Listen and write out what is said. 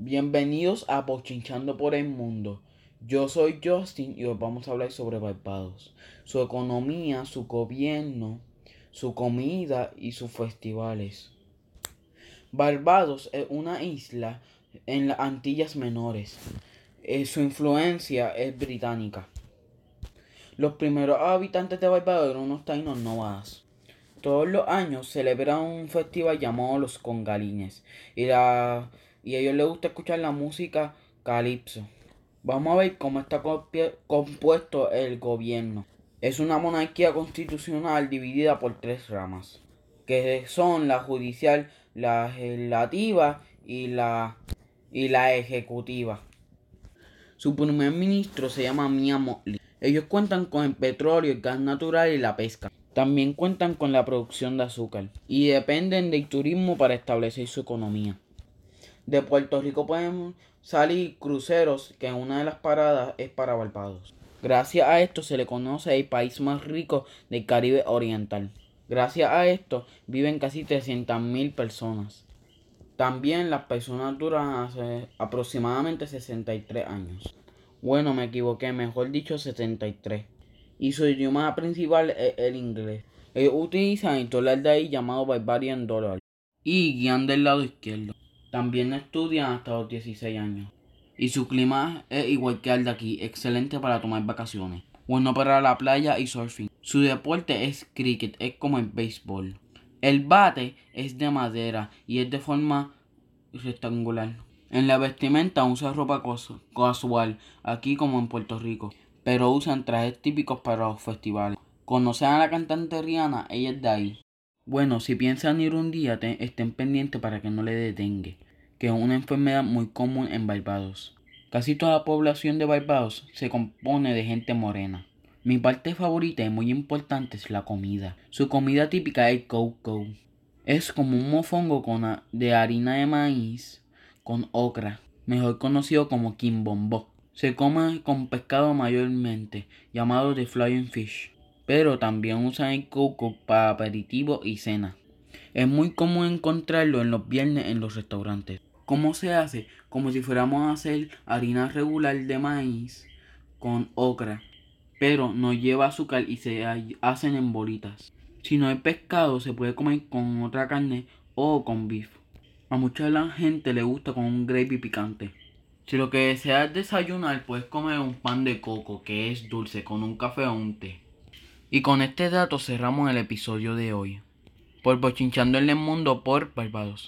Bienvenidos a Bochinchando por el Mundo. Yo soy Justin y hoy vamos a hablar sobre Barbados, su economía, su gobierno, su comida y sus festivales. Barbados es una isla en las Antillas Menores. Eh, su influencia es británica. Los primeros habitantes de Barbados eran unos taínos nómadas. Todos los años celebran un festival llamado los Congalines y la y a ellos les gusta escuchar la música calipso. Vamos a ver cómo está compuesto el gobierno. Es una monarquía constitucional dividida por tres ramas, que son la judicial, la legislativa y la, y la ejecutiva. Su primer ministro se llama Mia. Ellos cuentan con el petróleo, el gas natural y la pesca. También cuentan con la producción de azúcar y dependen del turismo para establecer su economía. De Puerto Rico pueden salir cruceros que una de las paradas es para Barbados. Gracias a esto se le conoce el país más rico del Caribe Oriental. Gracias a esto viven casi 300.000 personas. También las personas duran hace aproximadamente 63 años. Bueno, me equivoqué, mejor dicho 73. Y su idioma principal es el inglés. Ellos utilizan el dólar de ahí llamado Barbarian Dollar. Y guían del lado izquierdo. También estudian hasta los 16 años. Y su clima es igual que el de aquí, excelente para tomar vacaciones. Bueno para la playa y surfing. Su deporte es cricket, es como el béisbol. El bate es de madera y es de forma rectangular. En la vestimenta usa ropa casual, aquí como en Puerto Rico, pero usan trajes típicos para los festivales. ¿Conocen a la cantante Rihanna? Ella es de ahí. Bueno, si piensan ir un día, estén pendientes para que no le detenga, que es una enfermedad muy común en Barbados. Casi toda la población de Barbados se compone de gente morena. Mi parte favorita y muy importante es la comida. Su comida típica es coco. Es como un mofongo con de harina de maíz con okra, mejor conocido como quimbombo. Se come con pescado mayormente, llamado de flying fish pero también usan el coco para aperitivo y cena. Es muy común encontrarlo en los viernes en los restaurantes. ¿Cómo se hace? Como si fuéramos a hacer harina regular de maíz con ocra, pero no lleva azúcar y se hacen en bolitas. Si no hay pescado, se puede comer con otra carne o con beef. A mucha la gente le gusta con un gravy picante. Si lo que deseas desayunar, puedes comer un pan de coco que es dulce con un café o un té. Y con este dato cerramos el episodio de hoy. Por Bochinchando en el Mundo por Barbados.